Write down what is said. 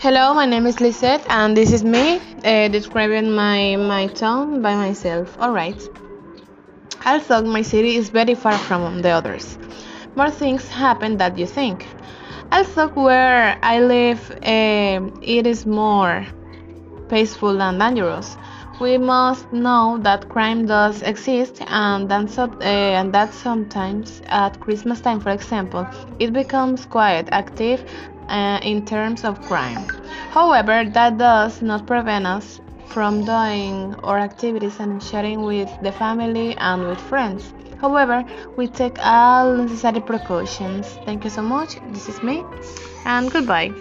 Hello, my name is Lisette, and this is me uh, describing my, my town by myself. Alright. Also, my city is very far from the others. More things happen than you think. Also, where I live, uh, it is more peaceful and dangerous. We must know that crime does exist, and, that so, uh, and that sometimes at Christmas time, for example, it becomes quite active uh, in terms of crime. However, that does not prevent us from doing our activities and sharing with the family and with friends. However, we take all necessary precautions. Thank you so much. This is me, and goodbye.